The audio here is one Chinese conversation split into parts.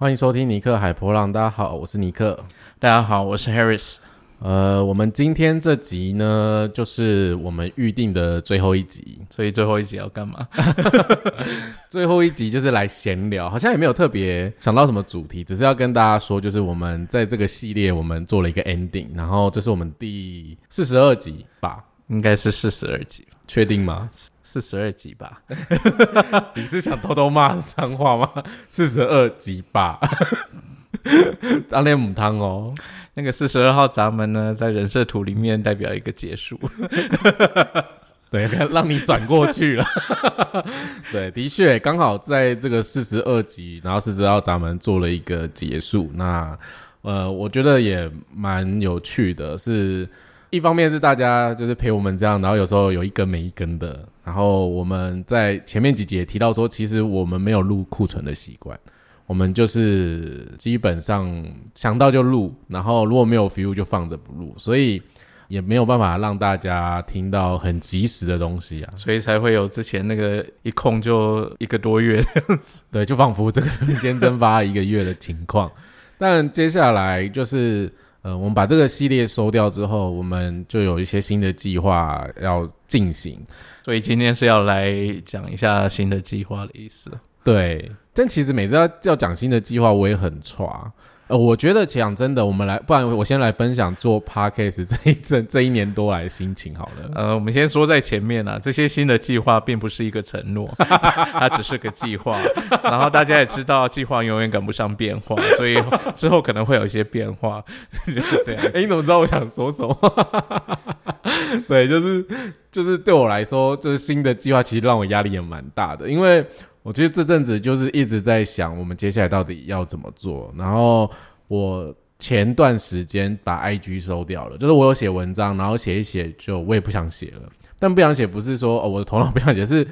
欢迎收听尼克海波浪。大家好，我是尼克。大家好，我是 Harris。呃，我们今天这集呢，就是我们预定的最后一集，所以最后一集要干嘛？最后一集就是来闲聊，好像也没有特别想到什么主题，只是要跟大家说，就是我们在这个系列我们做了一个 ending，然后这是我们第四十二集吧，应该是四十二集，确定吗？四十二集吧？你是想偷偷骂脏话吗？四十二集吧，当练母汤哦。那个四十二号闸门呢，在人设图里面代表一个结束，对，让你转过去了。对，的确，刚好在这个四十二集，然后四十二号闸门做了一个结束。那呃，我觉得也蛮有趣的，是一方面是大家就是陪我们这样，然后有时候有一根没一根的。然后我们在前面几节提到说，其实我们没有录库存的习惯。我们就是基本上想到就录，然后如果没有 feel 就放着不录，所以也没有办法让大家听到很及时的东西啊，所以才会有之前那个一空就一个多月这样子，对，就仿佛这个人间蒸发一个月的情况。但接下来就是呃，我们把这个系列收掉之后，我们就有一些新的计划要进行，所以今天是要来讲一下新的计划的意思。对，但其实每次要要讲新的计划，我也很差。呃，我觉得讲真的，我们来，不然我先来分享做 podcast 这一阵这一年多来的心情好了。呃，我们先说在前面啊，这些新的计划并不是一个承诺，它只是个计划。然后大家也知道，计划永远赶不上变化，所以 之后可能会有一些变化，就是这样。哎，你怎么知道我想说什么？对，就是就是对我来说，就是新的计划其实让我压力也蛮大的，因为。我觉得这阵子就是一直在想，我们接下来到底要怎么做。然后我前段时间把 IG 收掉了，就是我有写文章，然后写一写就我也不想写了。但不想写不是说哦我的头脑不想写，是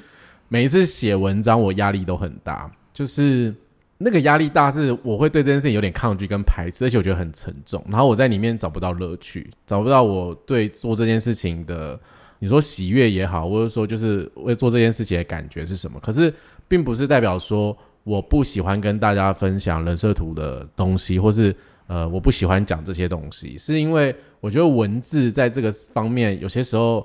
每一次写文章我压力都很大，就是那个压力大是我会对这件事情有点抗拒跟排斥，而且我觉得很沉重。然后我在里面找不到乐趣，找不到我对做这件事情的，你说喜悦也好，或者说就是为做这件事情的感觉是什么？可是。并不是代表说我不喜欢跟大家分享人设图的东西，或是呃我不喜欢讲这些东西，是因为我觉得文字在这个方面有些时候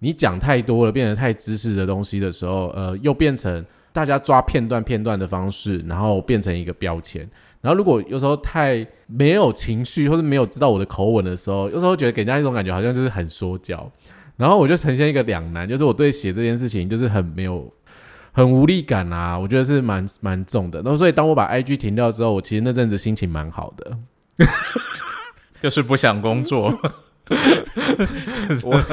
你讲太多了，变得太知识的东西的时候，呃，又变成大家抓片段片段的方式，然后变成一个标签。然后如果有时候太没有情绪，或是没有知道我的口吻的时候，有时候觉得给人家一种感觉好像就是很说教。然后我就呈现一个两难，就是我对写这件事情就是很没有。很无力感啊，我觉得是蛮蛮重的。那所以当我把 IG 停掉之后，我其实那阵子心情蛮好的，就是不想工作。我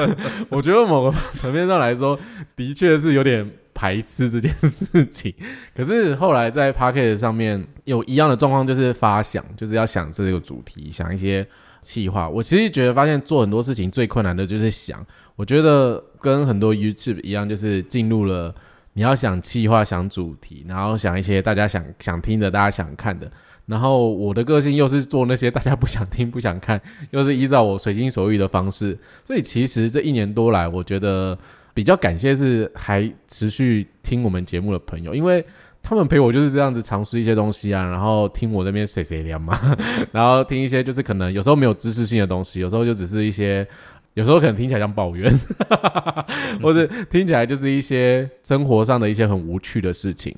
我觉得某个层面上来说，的确是有点排斥这件事情。可是后来在 p a c k e t 上面有一样的状况，就是发想，就是要想这个主题，想一些企划。我其实觉得发现做很多事情最困难的就是想。我觉得跟很多 YouTube 一样，就是进入了。你要想企划，想主题，然后想一些大家想想听的，大家想看的。然后我的个性又是做那些大家不想听、不想看，又是依照我随心所欲的方式。所以其实这一年多来，我觉得比较感谢是还持续听我们节目的朋友，因为他们陪我就是这样子尝试一些东西啊，然后听我那边谁谁聊嘛，然后听一些就是可能有时候没有知识性的东西，有时候就只是一些。有时候可能听起来像抱怨，或者听起来就是一些生活上的一些很无趣的事情。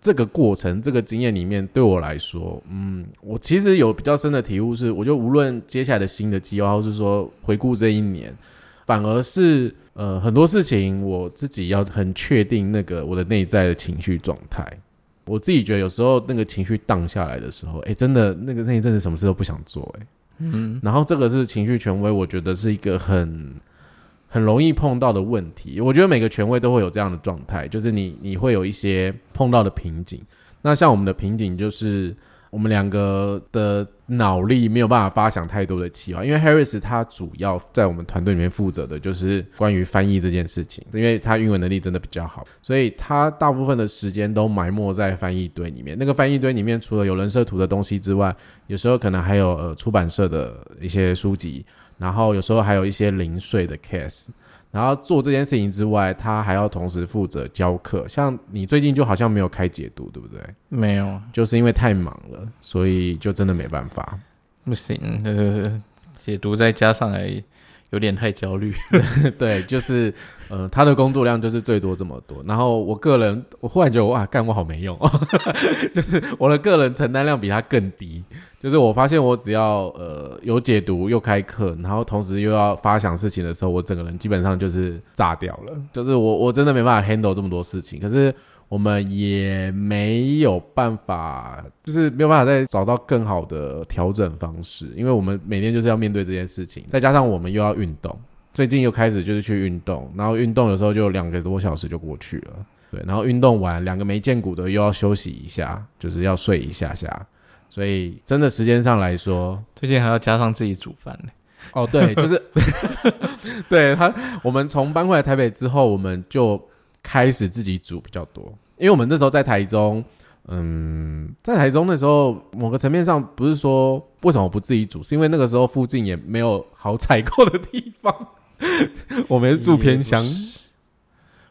这个过程、这个经验里面，对我来说，嗯，我其实有比较深的体悟是，我觉得无论接下来的新的计划，或是说回顾这一年，反而是呃很多事情，我自己要很确定那个我的内在的情绪状态。我自己觉得有时候那个情绪荡下来的时候，哎，真的那个那一阵子什么事都不想做，哎。嗯，然后这个是情绪权威，我觉得是一个很很容易碰到的问题。我觉得每个权威都会有这样的状态，就是你你会有一些碰到的瓶颈。那像我们的瓶颈就是。我们两个的脑力没有办法发想太多的企划，因为 Harris 他主要在我们团队里面负责的就是关于翻译这件事情，因为他英文能力真的比较好，所以他大部分的时间都埋没在翻译堆里面。那个翻译堆里面，除了有人设图的东西之外，有时候可能还有呃出版社的一些书籍，然后有时候还有一些零碎的 case。然后做这件事情之外，他还要同时负责教课。像你最近就好像没有开解读，对不对？没有，就是因为太忙了，所以就真的没办法。不行，呃，解读再加上来有点太焦虑。对，就是呃，他的工作量就是最多这么多。然后我个人，我忽然觉得哇，干我好没用，就是我的个人承担量比他更低。就是我发现我只要呃有解读又开课，然后同时又要发想事情的时候，我整个人基本上就是炸掉了。就是我我真的没办法 handle 这么多事情。可是我们也没有办法，就是没有办法再找到更好的调整方式，因为我们每天就是要面对这件事情，再加上我们又要运动，最近又开始就是去运动，然后运动有时候就两个多小时就过去了。对，然后运动完两个没见骨的又要休息一下，就是要睡一下下。所以真的时间上来说，最近还要加上自己煮饭呢。哦，对，就是 对他，我们从搬回来台北之后，我们就开始自己煮比较多。因为我们那时候在台中，嗯，在台中那时候，某个层面上不是说为什么不自己煮，是因为那个时候附近也没有好采购的地方，我们是住偏乡。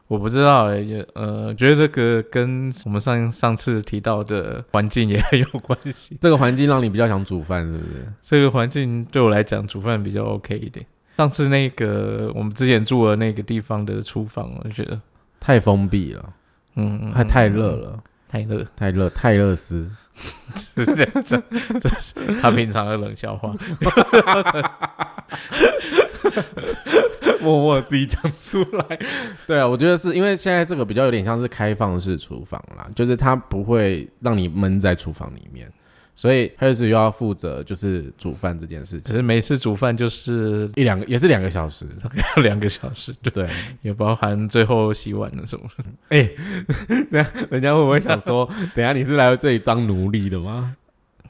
我不知道，也呃，觉得这个跟我们上上次提到的环境也很有关系。这个环境让你比较想煮饭，是不是？这个环境对我来讲，煮饭比较 OK 一点。上次那个我们之前住的那个地方的厨房，我觉得太封闭了，嗯，还太热了，太热，太热，太热斯，是 这样子，这是他平常的冷笑话。默默自己讲出来，对啊，我觉得是因为现在这个比较有点像是开放式厨房啦，就是它不会让你闷在厨房里面，所以他就是又要负责就是煮饭这件事情。其实每次煮饭就是一两个，也是两个小时，要 两个小时，对，也包含最后洗碗的什么。哎，那人家会不会想说，等下你是来这里当奴隶的吗？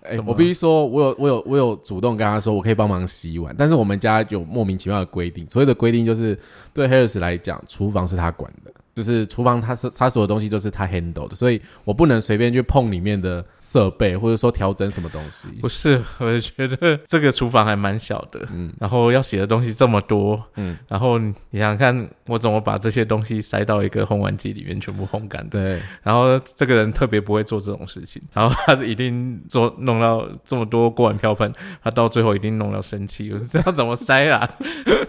哎，我必须说，我有我有我有主动跟他说，我可以帮忙洗碗，但是我们家有莫名其妙的规定，所谓的规定就是对 Harris 来讲，厨房是他管的。就是厨房，它是它所有东西都是他 handle 的，所以我不能随便去碰里面的设备，或者说调整什么东西。不是，我觉得这个厨房还蛮小的，嗯，然后要写的东西这么多，嗯，然后你想想看，我怎么把这些东西塞到一个烘碗机里面全部烘干？对，然后这个人特别不会做这种事情，然后他一定做弄到这么多锅碗瓢盆，他到最后一定弄到生气，我这样怎么塞啦？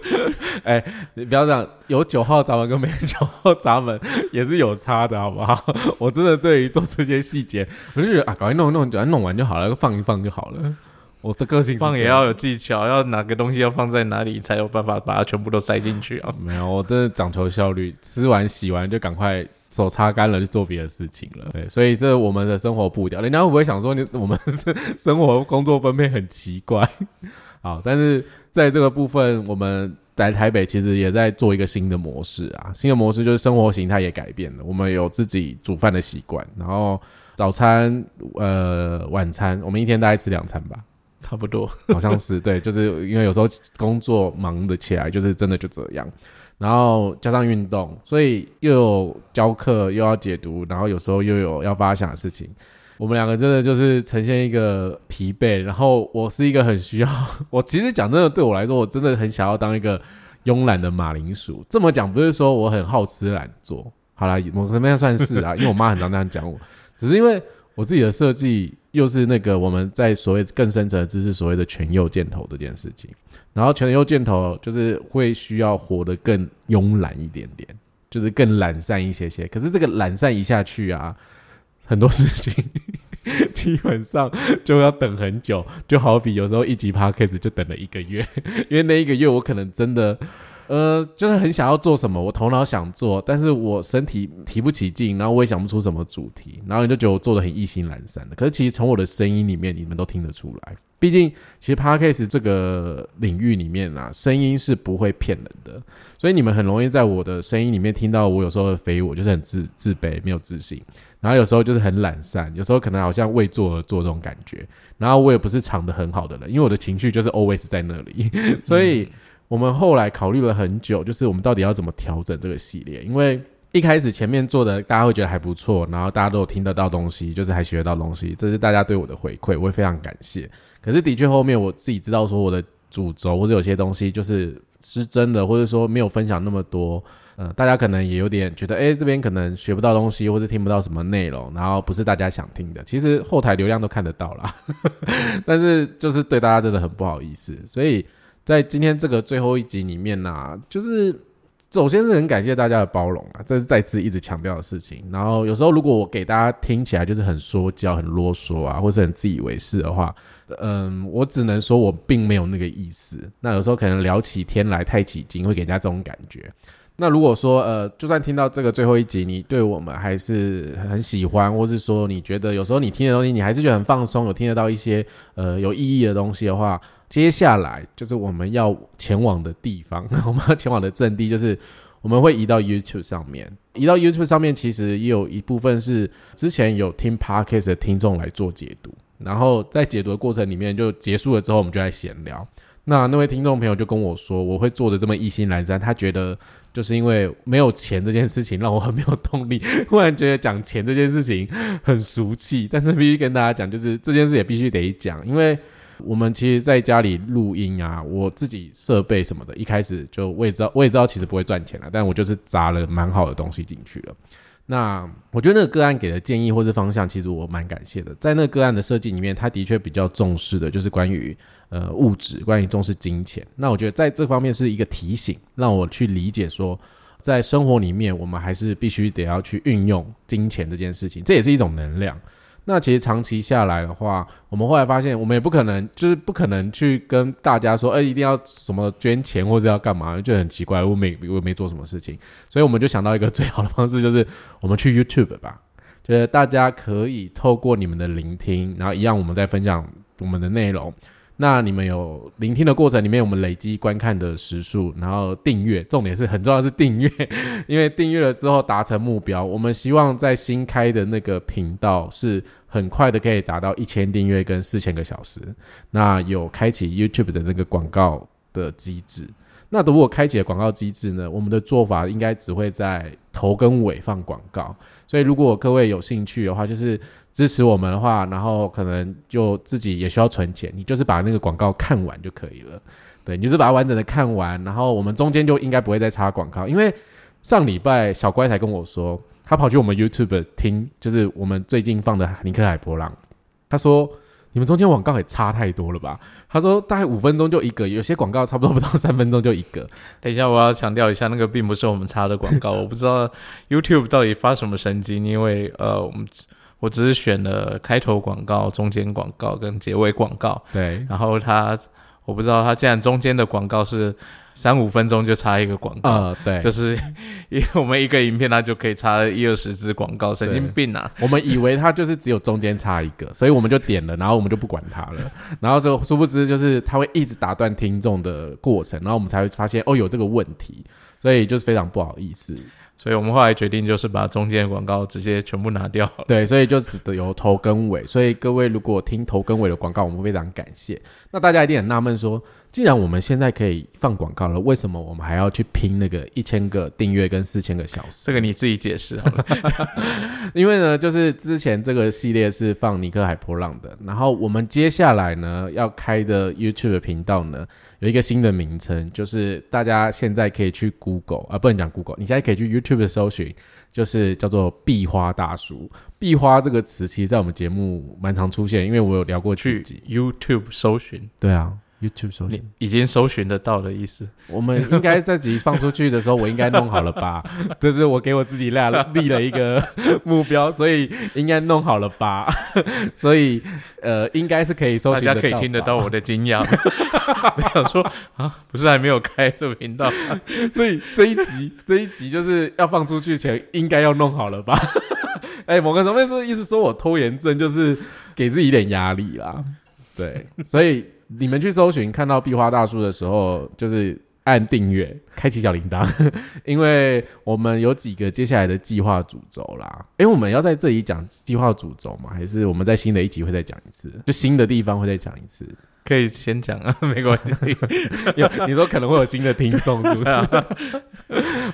哎，你不要这样，有九号闸门跟没九号闸。他们也是有差的，好不好？我真的对于做这些细节，我就觉得啊，搞一弄弄，只要弄完就好了，放一放就好了。我的个性放也要有技巧，要哪个东西要放在哪里，才有办法把它全部都塞进去啊？没有，我真的讲求效率，吃完洗完就赶快手擦干了，就做别的事情了。对，所以这我们的生活步调，人家会不会想说你我们是生活工作分配很奇怪？好，但是在这个部分，我们。在台北其实也在做一个新的模式啊，新的模式就是生活形态也改变了。我们有自己煮饭的习惯，然后早餐、呃晚餐，我们一天大概吃两餐吧，差不多，好像是对，就是因为有时候工作忙得起来，就是真的就这样。然后加上运动，所以又有教课，又要解读，然后有时候又有要发想的事情。我们两个真的就是呈现一个疲惫，然后我是一个很需要，我其实讲真的，对我来说，我真的很想要当一个慵懒的马铃薯。这么讲不是说我很好吃懒做，好啦，我怎么样算是啊？因为我妈很常这样讲我，只是因为我自己的设计又是那个我们在所谓更深层的知识，所谓的全右箭头这件事情，然后全右箭头就是会需要活得更慵懒一点点，就是更懒散一些些。可是这个懒散一下去啊。很多事情 基本上就要等很久，就好比有时候一集 podcast 就等了一个月，因为那一个月我可能真的，呃，就是很想要做什么，我头脑想做，但是我身体提不起劲，然后我也想不出什么主题，然后你就觉得我做的很意兴阑珊的。可是其实从我的声音里面，你们都听得出来。毕竟，其实 podcast 这个领域里面啊，声音是不会骗人的，所以你们很容易在我的声音里面听到我有时候的非我，就是很自自卑、没有自信，然后有时候就是很懒散，有时候可能好像为做而做这种感觉。然后我也不是藏得很好的人，因为我的情绪就是 always 在那里。所以我们后来考虑了很久，就是我们到底要怎么调整这个系列，因为。一开始前面做的，大家会觉得还不错，然后大家都有听得到东西，就是还学得到东西，这是大家对我的回馈，我会非常感谢。可是的确后面我自己知道说我的主轴或者有些东西就是是真的，或者说没有分享那么多，呃，大家可能也有点觉得，哎，这边可能学不到东西，或者听不到什么内容，然后不是大家想听的。其实后台流量都看得到啦，但是就是对大家真的很不好意思。所以在今天这个最后一集里面呢，就是首先是很感谢大家的包容啊，这是再次一直强调的事情。然后有时候如果我给大家听起来就是很说教、很啰嗦啊，或是很自以为是的话，嗯，我只能说我并没有那个意思。那有时候可能聊起天来太起劲，会给人家这种感觉。那如果说呃，就算听到这个最后一集，你对我们还是很喜欢，或是说你觉得有时候你听的东西，你还是觉得很放松，有听得到一些呃有意义的东西的话，接下来就是我们要前往的地方，我们要前往的阵地就是我们会移到 YouTube 上面。移到 YouTube 上面，其实也有一部分是之前有听 Podcast 的听众来做解读，然后在解读的过程里面就结束了之后，我们就在闲聊。那那位听众朋友就跟我说，我会做的这么一心阑珊，他觉得。就是因为没有钱这件事情让我很没有动力，忽然觉得讲钱这件事情很俗气，但是必须跟大家讲，就是这件事也必须得讲，因为我们其实在家里录音啊，我自己设备什么的，一开始就我也知道，我也知道其实不会赚钱了，但我就是砸了蛮好的东西进去了。那我觉得那个个案给的建议或是方向，其实我蛮感谢的。在那个个案的设计里面，他的确比较重视的就是关于。呃，物质关于重视金钱，那我觉得在这方面是一个提醒，让我去理解说，在生活里面，我们还是必须得要去运用金钱这件事情，这也是一种能量。那其实长期下来的话，我们后来发现，我们也不可能，就是不可能去跟大家说，哎，一定要什么捐钱或者要干嘛，就很奇怪。我没我没做什么事情，所以我们就想到一个最好的方式，就是我们去 YouTube 吧，就是大家可以透过你们的聆听，然后一样我们再分享我们的内容。那你们有聆听的过程里面，我们累积观看的时数，然后订阅，重点是很重要是订阅，因为订阅了之后达成目标，我们希望在新开的那个频道是很快的可以达到一千订阅跟四千个小时。那有开启 YouTube 的那个广告的机制，那如果开启了广告机制呢，我们的做法应该只会在头跟尾放广告。所以如果各位有兴趣的话，就是。支持我们的话，然后可能就自己也需要存钱，你就是把那个广告看完就可以了。对，你就是把它完整的看完，然后我们中间就应该不会再插广告。因为上礼拜小乖才跟我说，他跑去我们 YouTube 听，就是我们最近放的尼克海波浪，他说你们中间广告也差太多了吧？他说大概五分钟就一个，有些广告差不多不到三分钟就一个。等一下，我要强调一下，那个并不是我们插的广告，我不知道 YouTube 到底发什么神经，因为呃我们。我只是选了开头广告、中间广告跟结尾广告。对，然后他，我不知道他竟然中间的广告是三五分钟就插一个广告。啊，对，就是 因为我们一个影片，它就可以插一二十支广告，神经病啊！我们以为它就是只有中间插一个，所以我们就点了，然后我们就不管它了。然后就殊不知，就是它会一直打断听众的过程，然后我们才会发现哦有这个问题，所以就是非常不好意思。所以我们后来决定，就是把中间的广告直接全部拿掉。对，所以就只得有头跟尾。所以各位如果听头跟尾的广告，我们非常感谢。那大家一定很纳闷说，既然我们现在可以放广告了，为什么我们还要去拼那个一千个订阅跟四千个小时？这个你自己解释好了。因为呢，就是之前这个系列是放尼克海波浪的，然后我们接下来呢要开的 YouTube 频道呢。有一个新的名称，就是大家现在可以去 Google 啊，不能讲 Google，你现在可以去 YouTube 搜寻，就是叫做“壁花大叔”。壁花这个词，其实在我们节目蛮常出现，因为我有聊过几集 YouTube 搜寻。对啊。YouTube 搜寻已经搜寻得到的意思。我们应该这集放出去的时候，我应该弄好了吧？这是我给我自己立了立了一个目标，所以应该弄好了吧？所以呃，应该是可以搜寻，大家可以听得到我的惊讶。我想说啊，不是还没有开这个频道，所以这一集这一集就是要放出去前，应该要弄好了吧？哎，某个层面是意思说我拖延症，就是给自己一点压力啦。对，所以。你们去搜寻看到壁花大叔的时候，就是按订阅，开启小铃铛，因为我们有几个接下来的计划主轴啦。因为我们要在这里讲计划主轴嘛，还是我们在新的一集会再讲一次？就新的地方会再讲一次，可以先讲啊，没关系。你说可能会有新的听众，是不是？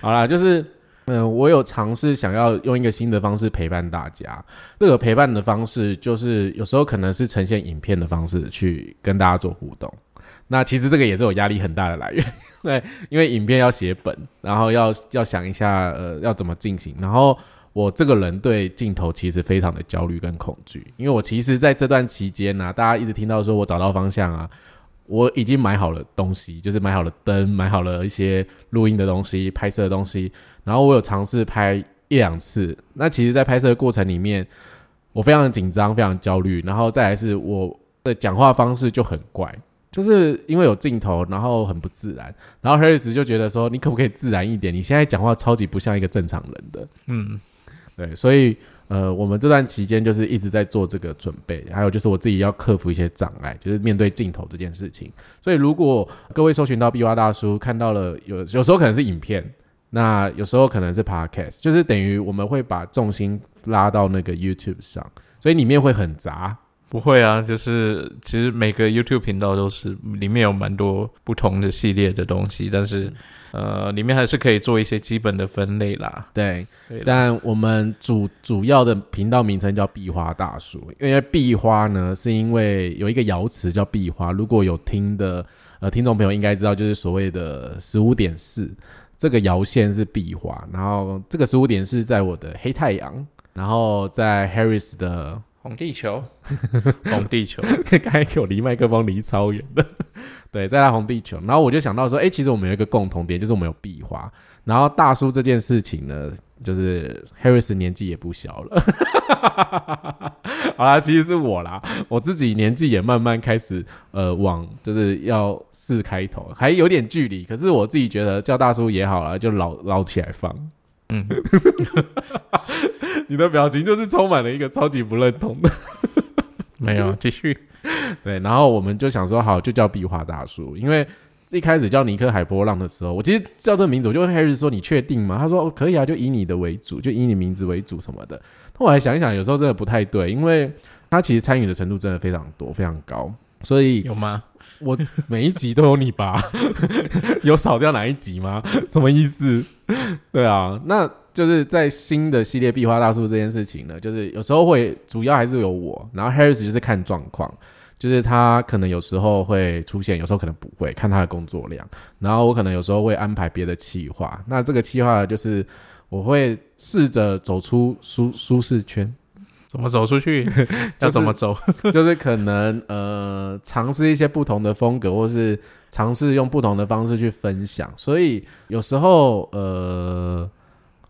好啦，就是。嗯，我有尝试想要用一个新的方式陪伴大家。这个陪伴的方式，就是有时候可能是呈现影片的方式去跟大家做互动。那其实这个也是我压力很大的来源，对，因为影片要写本，然后要要想一下呃要怎么进行，然后我这个人对镜头其实非常的焦虑跟恐惧，因为我其实在这段期间呢、大家一直听到说我找到方向啊，我已经买好了东西，就是买好了灯，买好了一些录音的东西、拍摄的东西，然后我有尝试拍一两次。那其实，在拍摄的过程里面，我非常的紧张，非常焦虑，然后再来是我的讲话方式就很怪，就是因为有镜头，然后很不自然。然后 Harris 就觉得说，你可不可以自然一点？你现在讲话超级不像一个正常人的。嗯，对，所以呃，我们这段期间就是一直在做这个准备，还有就是我自己要克服一些障碍，就是面对镜头这件事情。所以如果各位搜寻到壁花大叔，看到了有有时候可能是影片，那有时候可能是 podcast，就是等于我们会把重心拉到那个 YouTube 上，所以里面会很杂。不会啊，就是其实每个 YouTube 频道都是里面有蛮多不同的系列的东西，但是呃，里面还是可以做一些基本的分类啦。对，对，但我们主主要的频道名称叫壁花大叔，因为壁花呢，是因为有一个瑶词叫壁花，如果有听的呃听众朋友应该知道，就是所谓的十五点四，这个摇线是壁画，然后这个十五点是在我的黑太阳，然后在 Harris 的，红地球，红地球，刚才给我离麦克风离超远的，对，在他红地球，然后我就想到说，哎、其实我们有一个共同点，就是我们有壁画，然后大叔这件事情呢，就是 Harris 年纪也不小了，好啦，其实是我啦，我自己年纪也慢慢开始呃往就是要四开头，还有点距离，可是我自己觉得叫大叔也好啦，就老老起来放。嗯，你的表情就是充满了一个超级不认同的。没有，继续。对，然后我们就想说，好，就叫壁画大叔，因为一开始叫尼克海波浪的时候，我其实叫这个名字，我就问 Harry 说，你确定吗？他说、哦、可以啊，就以你的为主，就以你名字为主什么的。后来想一想，有时候真的不太对，因为他其实参与的程度真的非常多，非常高，所以有吗？我每一集都有你吧？有少掉哪一集吗？什么意思？对啊，那就是在新的系列壁画大叔这件事情呢，就是有时候会主要还是有我，然后 Harris 就是看状况，就是他可能有时候会出现，有时候可能不会，看他的工作量。然后我可能有时候会安排别的企划，那这个企划就是我会试着走出舒舒适圈，怎么走出去？要怎么走？就是可能呃尝试一些不同的风格，或是尝试用不同的方式去分享。所以有时候呃，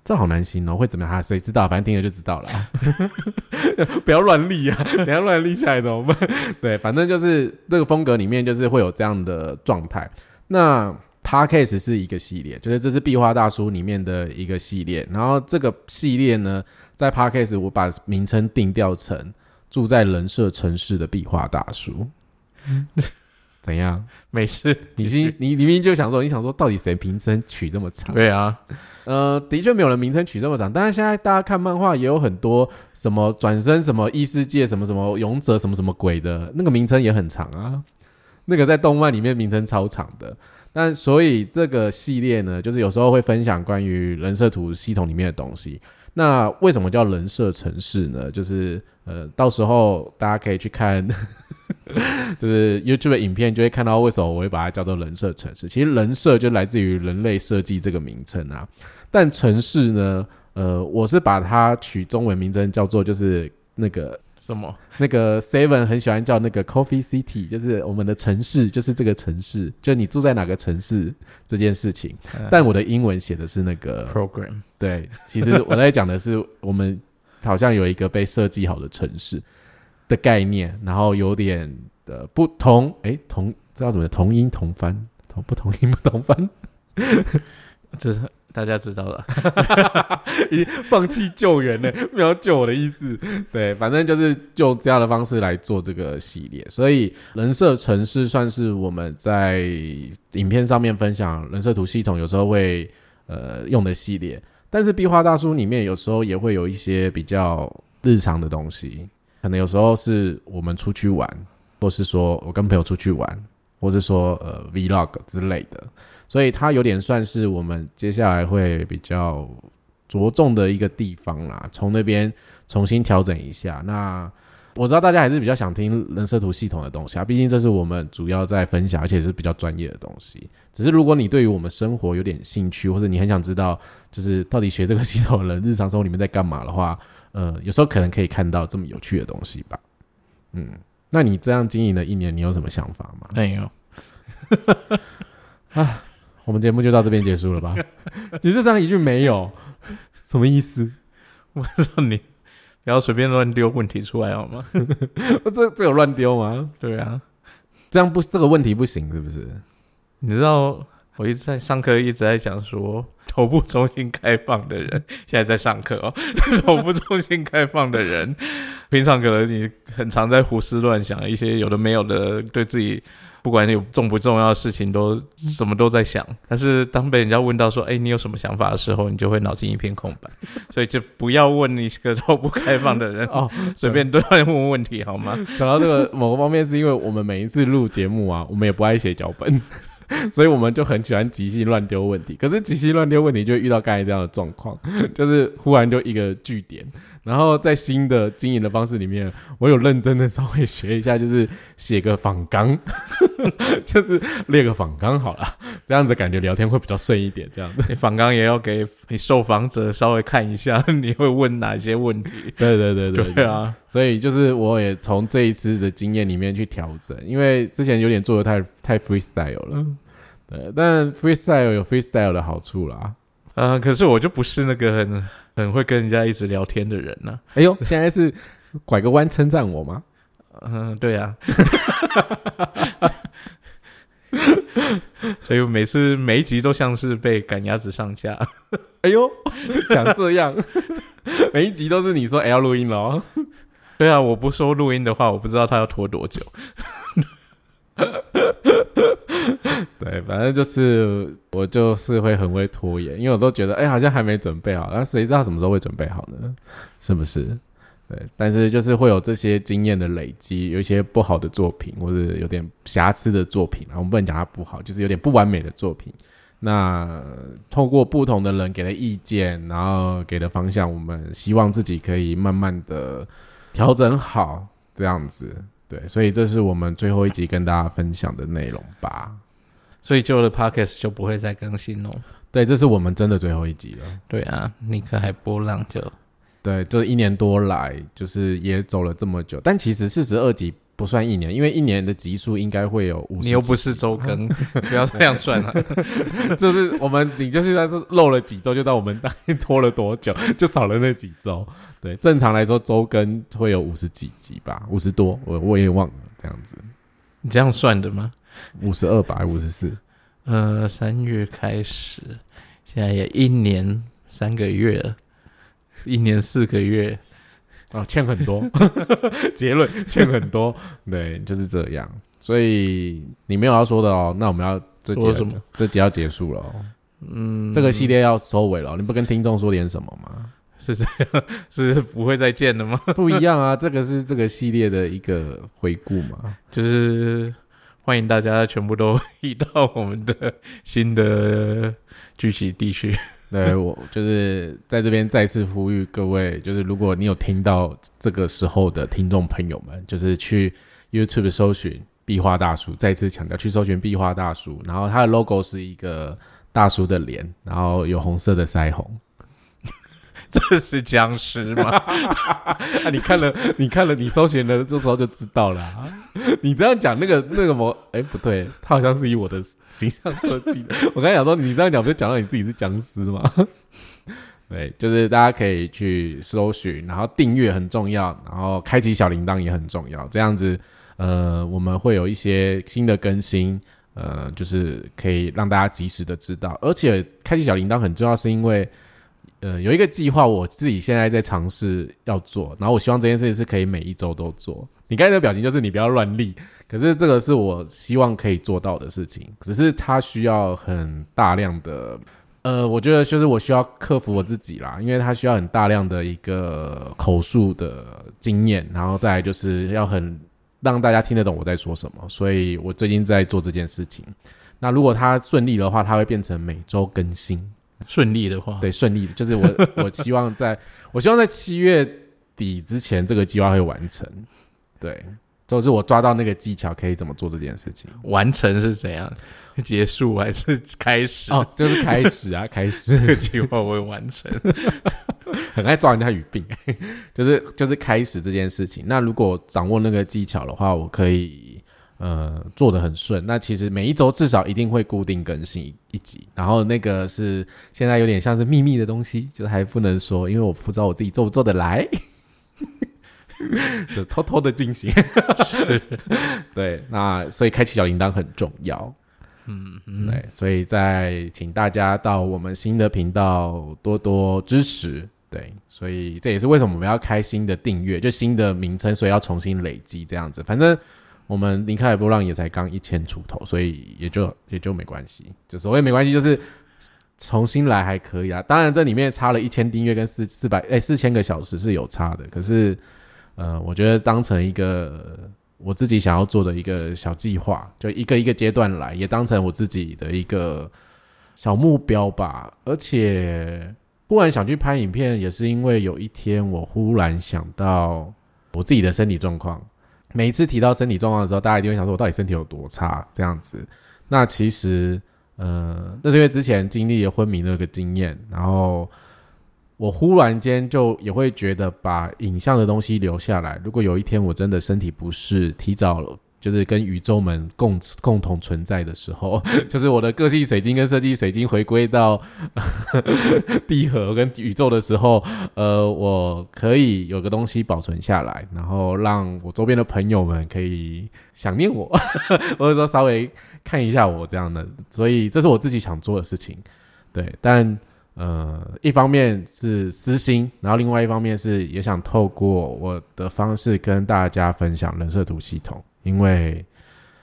这好难形容，会怎么样？谁知道？反正听了就知道了。不要乱立啊！等一下乱立下来怎么办？对，反正就是这个风格里面，就是会有这样的状态。那 Podcast 是一个系列，就是这是壁画大叔里面的一个系列。然后这个系列呢，在 Podcast 我把名称定调成住在人设城市的壁画大叔。怎样？没事，你心你你明明就想说，你想说到底谁名称取这么长？对啊，呃，的确没有人名称取这么长，但是现在大家看漫画也有很多什么转身什么异世界什么什么勇者什么什么鬼的那个名称也很长啊，那个在动漫里面名称超长的。但所以这个系列呢，就是有时候会分享关于人设图系统里面的东西。那为什么叫人设城市呢？就是呃，到时候大家可以去看，就是 YouTube 的影片，就会看到为什么我会把它叫做人设城市。其实人设就来自于人类设计这个名称啊，但城市呢，呃，我是把它取中文名称叫做就是那个什么？那个 Seven 很喜欢叫那个 Coffee City，就是我们的城市，就是这个城市，就你住在哪个城市这件事情。但我的英文写的是那个 program 对，其实我在讲的是我们好像有一个被设计好的城市的概念，然后有点呃不同，诶，同知道怎么同音同翻，同不同音不同翻，这大家知道了。已经放弃救援了，没有救我的意思。对，反正就是就这样的方式来做这个系列，所以人设城市算是我们在影片上面分享人设图系统，有时候会呃用的系列。但是壁画大叔里面有时候也会有一些比较日常的东西，可能有时候是我们出去玩，或是说我跟朋友出去玩，或是说呃 vlog 之类的。所以它有点算是我们接下来会比较着重的一个地方啦，从那边重新调整一下。那我知道大家还是比较想听人设图系统的东西啊，毕竟这是我们主要在分享，而且是比较专业的东西。只是如果你对于我们生活有点兴趣，或者你很想知道，就是到底学这个系统的人日常生活里面在干嘛的话，呃，有时候可能可以看到这么有趣的东西吧。嗯，那你这样经营了一年，你有什么想法吗？没有，啊我们节目就到这边结束了吧？你就这样一句没有，什么意思？我说你不要随便乱丢问题出来好吗？这这有乱丢吗？对啊，这样不这个问题不行是不是？你知道 我一直在上课，一直在讲说 头部中心开放的人，现在在上课哦。头部中心开放的人，平常可能你很常在胡思乱想一些有的没有的，对自己不管有重不重要的事情，都什么都在想。但是当被人家问到说：“哎，你有什么想法？”的时候，你就会脑筋一片空白。所以就不要问你个头部开放的人哦，随便都要问问题好吗？讲到这个某个方面，是因为我们每一次录节目啊，我们也不爱写脚本，所以我们就很喜欢即兴乱丢问题。可是即兴乱丢问题，就会遇到刚才这样的状况，就是忽然就一个据点。然后在新的经营的方式里面，我有认真的稍微学一下，就是写个访纲，就是列个访纲好了，这样子感觉聊天会比较顺一点。这样子，你访纲也要给你受访者稍微看一下，你会问哪些问题？对对对对对啊，所以就是我也从这一次的经验里面去调整，因为之前有点做的太太 freestyle 了。对，但 freestyle 有 freestyle 的好处啦。呃，可是我就不是那个很很会跟人家一直聊天的人呢、哎呦，现在是拐个弯称赞我吗？嗯、对啊。所以我每次每一集都像是被赶鸭子上架。哎呦，讲这样，每一集都是你说哎要录音了哦。对啊，我不说录音的话，我不知道他要拖多久。对，反正就是我就是会很会拖延，因为我都觉得哎、好像还没准备好，那谁知道什么时候会准备好呢？是不是？对，但是就是会有这些经验的累积，有一些不好的作品或者有点瑕疵的作品啊，我们不能讲它不好，就是有点不完美的作品。那透过不同的人给的意见，然后给的方向，我们希望自己可以慢慢的调整好，这样子。对，所以这是我们最后一集跟大家分享的内容吧。所以旧的 podcast 就不会再更新了。对，这是我们真的最后一集了。对啊，尼克海波浪就对，就是一年多来，就是也走了这么久，但其实四十二集不算一年，因为一年的集数应该会有五十。你又不是周更，不要这样算了。就是我们你就是在是漏了几周，就知道我们大概拖了多久，就少了那几周。对，正常来说周更会有五十几集吧，五十多，我我也忘了这样子，你这样算的吗？五十二吧，五十四。呃，三月开始，现在也一年三个月了，一年四个月。哦，欠很多，结论欠很多，对，就是这样。所以你没有要说的哦，那我们要这集要说什么这集要结束了哦，嗯，这个系列要收尾了哦，你不跟听众说点什么吗？是这样，是不会再见了吗？不一样啊，这个是这个系列的一个回顾嘛。就是欢迎大家全部都 移到我们的新的聚集地区。对我就是在这边再次呼吁各位，就是如果你有听到这个时候的听众朋友们，就是去 YouTube 搜寻壁画大叔，再次强调去搜寻壁画大叔，然后他的 logo 是一个大叔的脸，然后有红色的腮红。这是僵尸吗？啊，你看了，你看了，你搜寻了，这时候就知道了啊、你这样讲，那个那个模，哎、不对，他好像是以我的形象设计的。我刚才讲说，你这样讲，不是讲到你自己是僵尸吗？对，就是大家可以去搜寻，然后订阅很重要，然后开启小铃铛也很重要。这样子，呃，我们会有一些新的更新，呃，就是可以让大家及时的知道。而且开启小铃铛很重要，是因为。呃，有一个计划，我自己现在在尝试要做，然后我希望这件事情是可以每一周都做。你刚才的表情就是你不要乱立，可是这个是我希望可以做到的事情，只是它需要很大量的，呃，我觉得就是我需要克服我自己啦，因为它需要很大量的一个口述的经验，然后再就是要很让大家听得懂我在说什么，所以我最近在做这件事情。那如果它顺利的话，它会变成每周更新。顺利的话，对，顺利的，就是我 我希望在，我希望在七月底之前这个计划会完成。对，就是我抓到那个技巧，可以怎么做这件事情。完成是怎样？结束还是开始？哦，就是开始啊，开始这个计划会完成。很爱抓人家语病，就是就是开始这件事情。那如果掌握那个技巧的话，我可以呃做的很顺。那其实每一周至少一定会固定更新一集，然后那个是现在有点像是秘密的东西，就还不能说，因为我不知道我自己做不做得来，就偷偷的进行。对，那所以开启小铃铛很重要。嗯嗯，对，所以再请大家到我们新的频道多多支持。对，所以这也是为什么我们要开新的订阅，就新的名称，所以要重新累积这样子。反正我们离开波浪也才刚一千出头，所以也就也就没关系。就所谓没关系，就是重新来还可以啊。当然这里面差了一千订阅跟四四百哎四千个小时是有差的，可是呃，我觉得当成一个我自己想要做的一个小计划，就一个一个阶段来，也当成我自己的一个小目标吧，而且。忽然想去拍影片，也是因为有一天我忽然想到我自己的身体状况。每一次提到身体状况的时候，大家一定会想说我到底身体有多差这样子。那其实，呃，那是因为之前经历了昏迷那个经验，然后我忽然间就也会觉得把影像的东西留下来。如果有一天我真的身体不适，提早。就是跟宇宙们共共同存在的时候，就是我的个性水晶跟设计水晶回归到 地核跟宇宙的时候，呃，我可以有个东西保存下来，然后让我周边的朋友们可以想念我，或者说稍微看一下我这样的，所以这是我自己想做的事情。对，但呃，一方面是私心，然后另外一方面是也想透过我的方式跟大家分享人设图系统。因为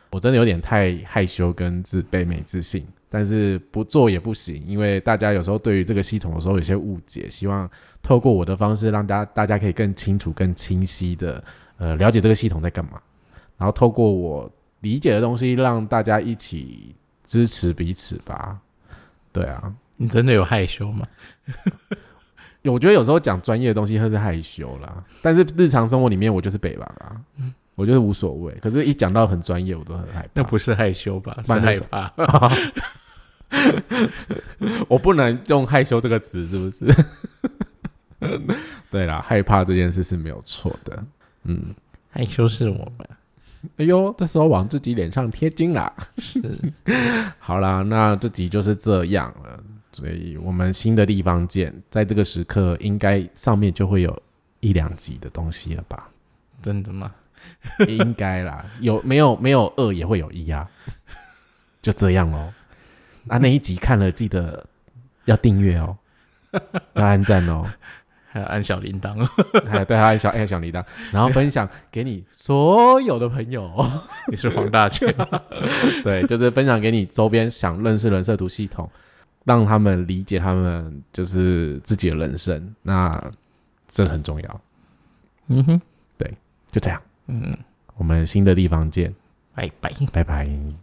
我真的有点太害羞跟自卑没自信，但是不做也不行，因为大家有时候对于这个系统的时候有些误解，希望透过我的方式让大家大家可以更清楚、更清晰的呃了解这个系统在干嘛，然后透过我理解的东西让大家一起支持彼此吧。对啊，你真的有害羞吗？我觉得有时候讲专业的东西会是害羞啦，但是日常生活里面我就是北吧啊。我觉得无所谓，可是，一讲到很专业，我都很害怕。那不是害羞吧？是害怕。我不能用害羞这个词，是不是？对啦，害怕这件事是没有错的。嗯，害羞是我们。哎呦，这时候往自己脸上贴金啦。是。好啦，那这集就是这样了。所以我们新的地方见，在这个时刻，应该上面就会有一两集的东西了吧？真的吗？应该啦，有没有没有二也会有一啊，就这样哦。啊，那一集看了记得要订阅哦，要按赞哦，还要按小铃铛，还有对，还要按小按小铃铛，然后分享给你所有的朋友。你是黄大千，对，就是分享给你周边想认识人设图系统，让他们理解他们就是自己的人生，那这很重要。嗯哼，对，就这样。嗯，我们新的地方见，拜拜，拜拜。